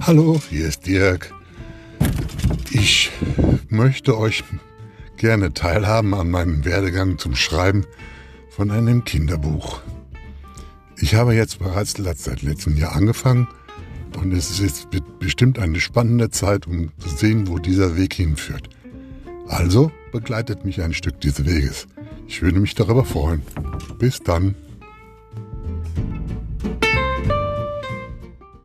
Hallo, hier ist Dirk. Ich möchte euch gerne teilhaben an meinem Werdegang zum Schreiben von einem Kinderbuch. Ich habe jetzt bereits seit letztem Jahr angefangen und es ist jetzt bestimmt eine spannende Zeit, um zu sehen, wo dieser Weg hinführt. Also begleitet mich ein Stück dieses Weges. Ich würde mich darüber freuen. Bis dann.